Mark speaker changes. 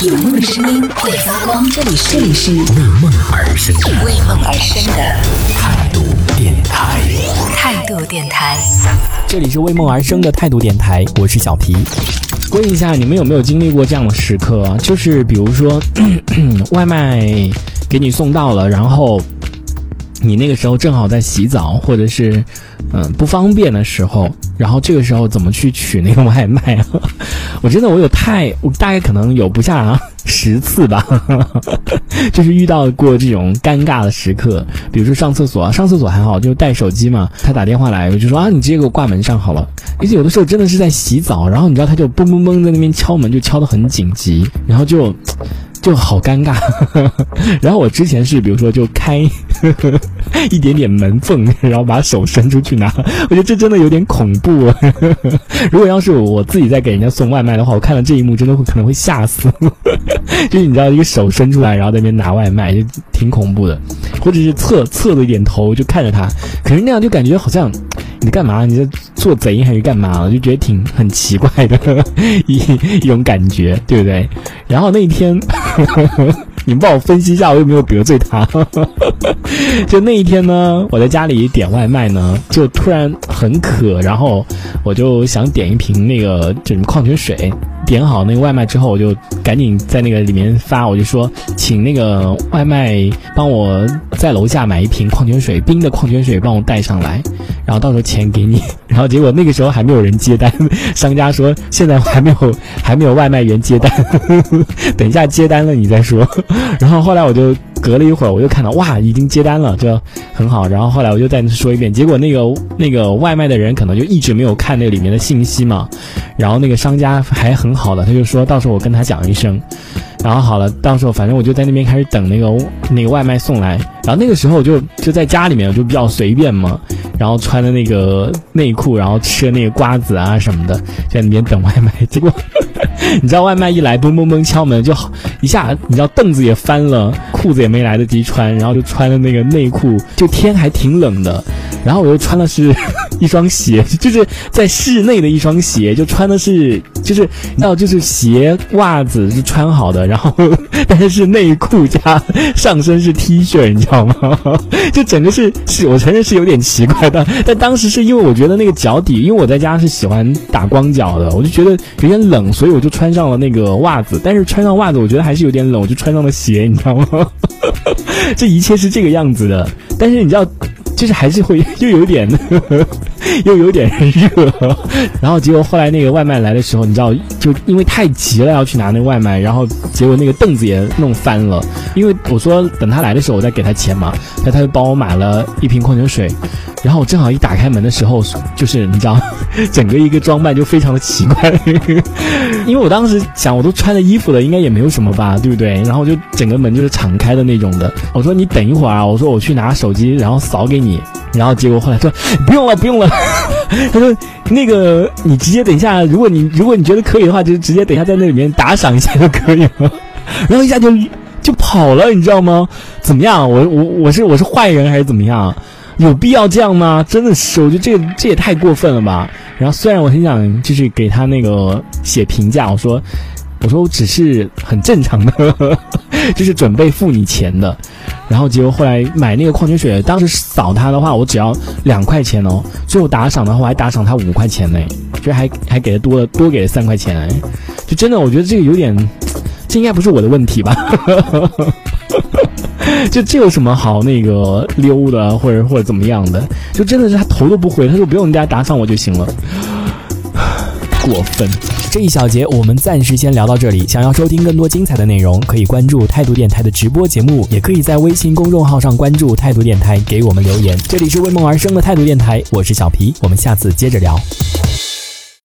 Speaker 1: 有梦的声音会发光，这里是
Speaker 2: 为梦而生的
Speaker 1: 为梦而生的
Speaker 2: 态度电台。
Speaker 1: 态度电台。
Speaker 3: 这里是为梦而生的态度电台，我是小皮。问一下，你们有没有经历过这样的时刻？就是比如说，外卖给你送到了，然后你那个时候正好在洗澡，或者是嗯、不方便的时候，然后这个时候怎么去取那个外卖啊？我真的我有太，我大概可能有不下十次吧，就是遇到过这种尴尬的时刻，比如说上厕所，上厕所还好，就带手机嘛，他打电话来，我就说啊，你直接给我挂门上好了。而且有的时候真的是在洗澡，然后你知道他就嘣嘣嘣在那边敲门，就敲得很紧急，然后就就好尴尬。然后我之前是比如说就开 一点点门缝，然后把手伸出去拿，我觉得这真的有点恐怖、啊。如果要是我自己在给人家送外卖的话，我看到这一幕真的会可能会吓死。就是你知道一个手伸出来，然后在那边拿外卖，就挺恐怖的。或者是侧侧着一点头就看着他，可是那样就感觉好像你在干嘛？你在做贼还是干嘛？我就觉得挺很奇怪的一一种感觉，对不对？然后那一天，你们帮我分析一下，我有没有得罪他？就那一天呢，我在家里点外卖呢，就突然很渴，然后我就想点一瓶那个就什么矿泉水。点好那个外卖之后，我就赶紧在那个里面发，我就说请那个外卖帮我在楼下买一瓶矿泉水，冰的矿泉水帮我带上来，然后到时候钱给你。然后结果那个时候还没有人接单，商家说现在还没有还没有外卖员接单，等一下接单了你再说。然后后来我就隔了一会儿，我又看到哇已经接单了，就很好。然后后来我就再说一遍，结果那个那个外卖的人可能就一直没有看那里面的信息嘛，然后那个商家还很好的，他就说到时候我跟他讲一声。然后好了，到时候反正我就在那边开始等那个那个外卖送来。然后那个时候我就就在家里面，我就比较随便嘛，然后穿的那个内裤，然后吃的那个瓜子啊什么的，在那边等外卖。结果你知道外卖一来，嘣嘣嘣敲门，就好一下，你知道凳子也翻了，裤子也没来得及穿，然后就穿了那个内裤，就天还挺冷的，然后我又穿的是 一双鞋，就是在室内的一双鞋，就穿的是就是你知道就是鞋袜子是穿好的。然后，但是是内裤加上身是 T 恤，你知道吗？就整个是是我承认是有点奇怪的，但当时是因为我觉得那个脚底，因为我在家是喜欢打光脚的，我就觉得有点冷，所以我就穿上了那个袜子。但是穿上袜子，我觉得还是有点冷，我就穿上了鞋，你知道吗？这一切是这个样子的，但是你知道。其实还是会又有点。呵呵，又有点热，然后结果后来那个外卖来的时候，你知道，就因为太急了要去拿那个外卖，然后结果那个凳子也弄翻了。因为我说等他来的时候我再给他钱嘛，那他就帮我买了一瓶矿泉水，然后我正好一打开门的时候，就是你知道，整个一个装扮就非常的奇怪，因为我当时想我都穿了衣服了，应该也没有什么吧，对不对？然后就整个门就是敞开的那种的。我说你等一会儿啊，我说我去拿手机，然后扫给你。然后结果后来说不用了，不用了。他说那个你直接等一下，如果你如果你觉得可以的话，就直接等一下在那里面打赏一下就可以了。然后一下就就跑了，你知道吗？怎么样？我我我是我是坏人还是怎么样？有必要这样吗？真的是，我觉得这这也太过分了吧。然后虽然我很想就是给他那个写评价，我说我说我只是很正常的，就是准备付你钱的。然后结果后来买那个矿泉水，当时扫他的话，我只要两块钱哦。最后打赏的话，还打赏他五块钱呢，就还还给他多了，多给了三块钱。就真的，我觉得这个有点，这应该不是我的问题吧？就这有什么好那个溜的，或者或者怎么样的？就真的是他头都不回，他说不用人家打赏我就行了，过分。这一小节我们暂时先聊到这里。想要收听更多精彩的内容，可以关注态度电台的直播节目，也可以在微信公众号上关注态度电台，给我们留言。这里是为梦而生的态度电台，我是小皮，我们下次接着聊。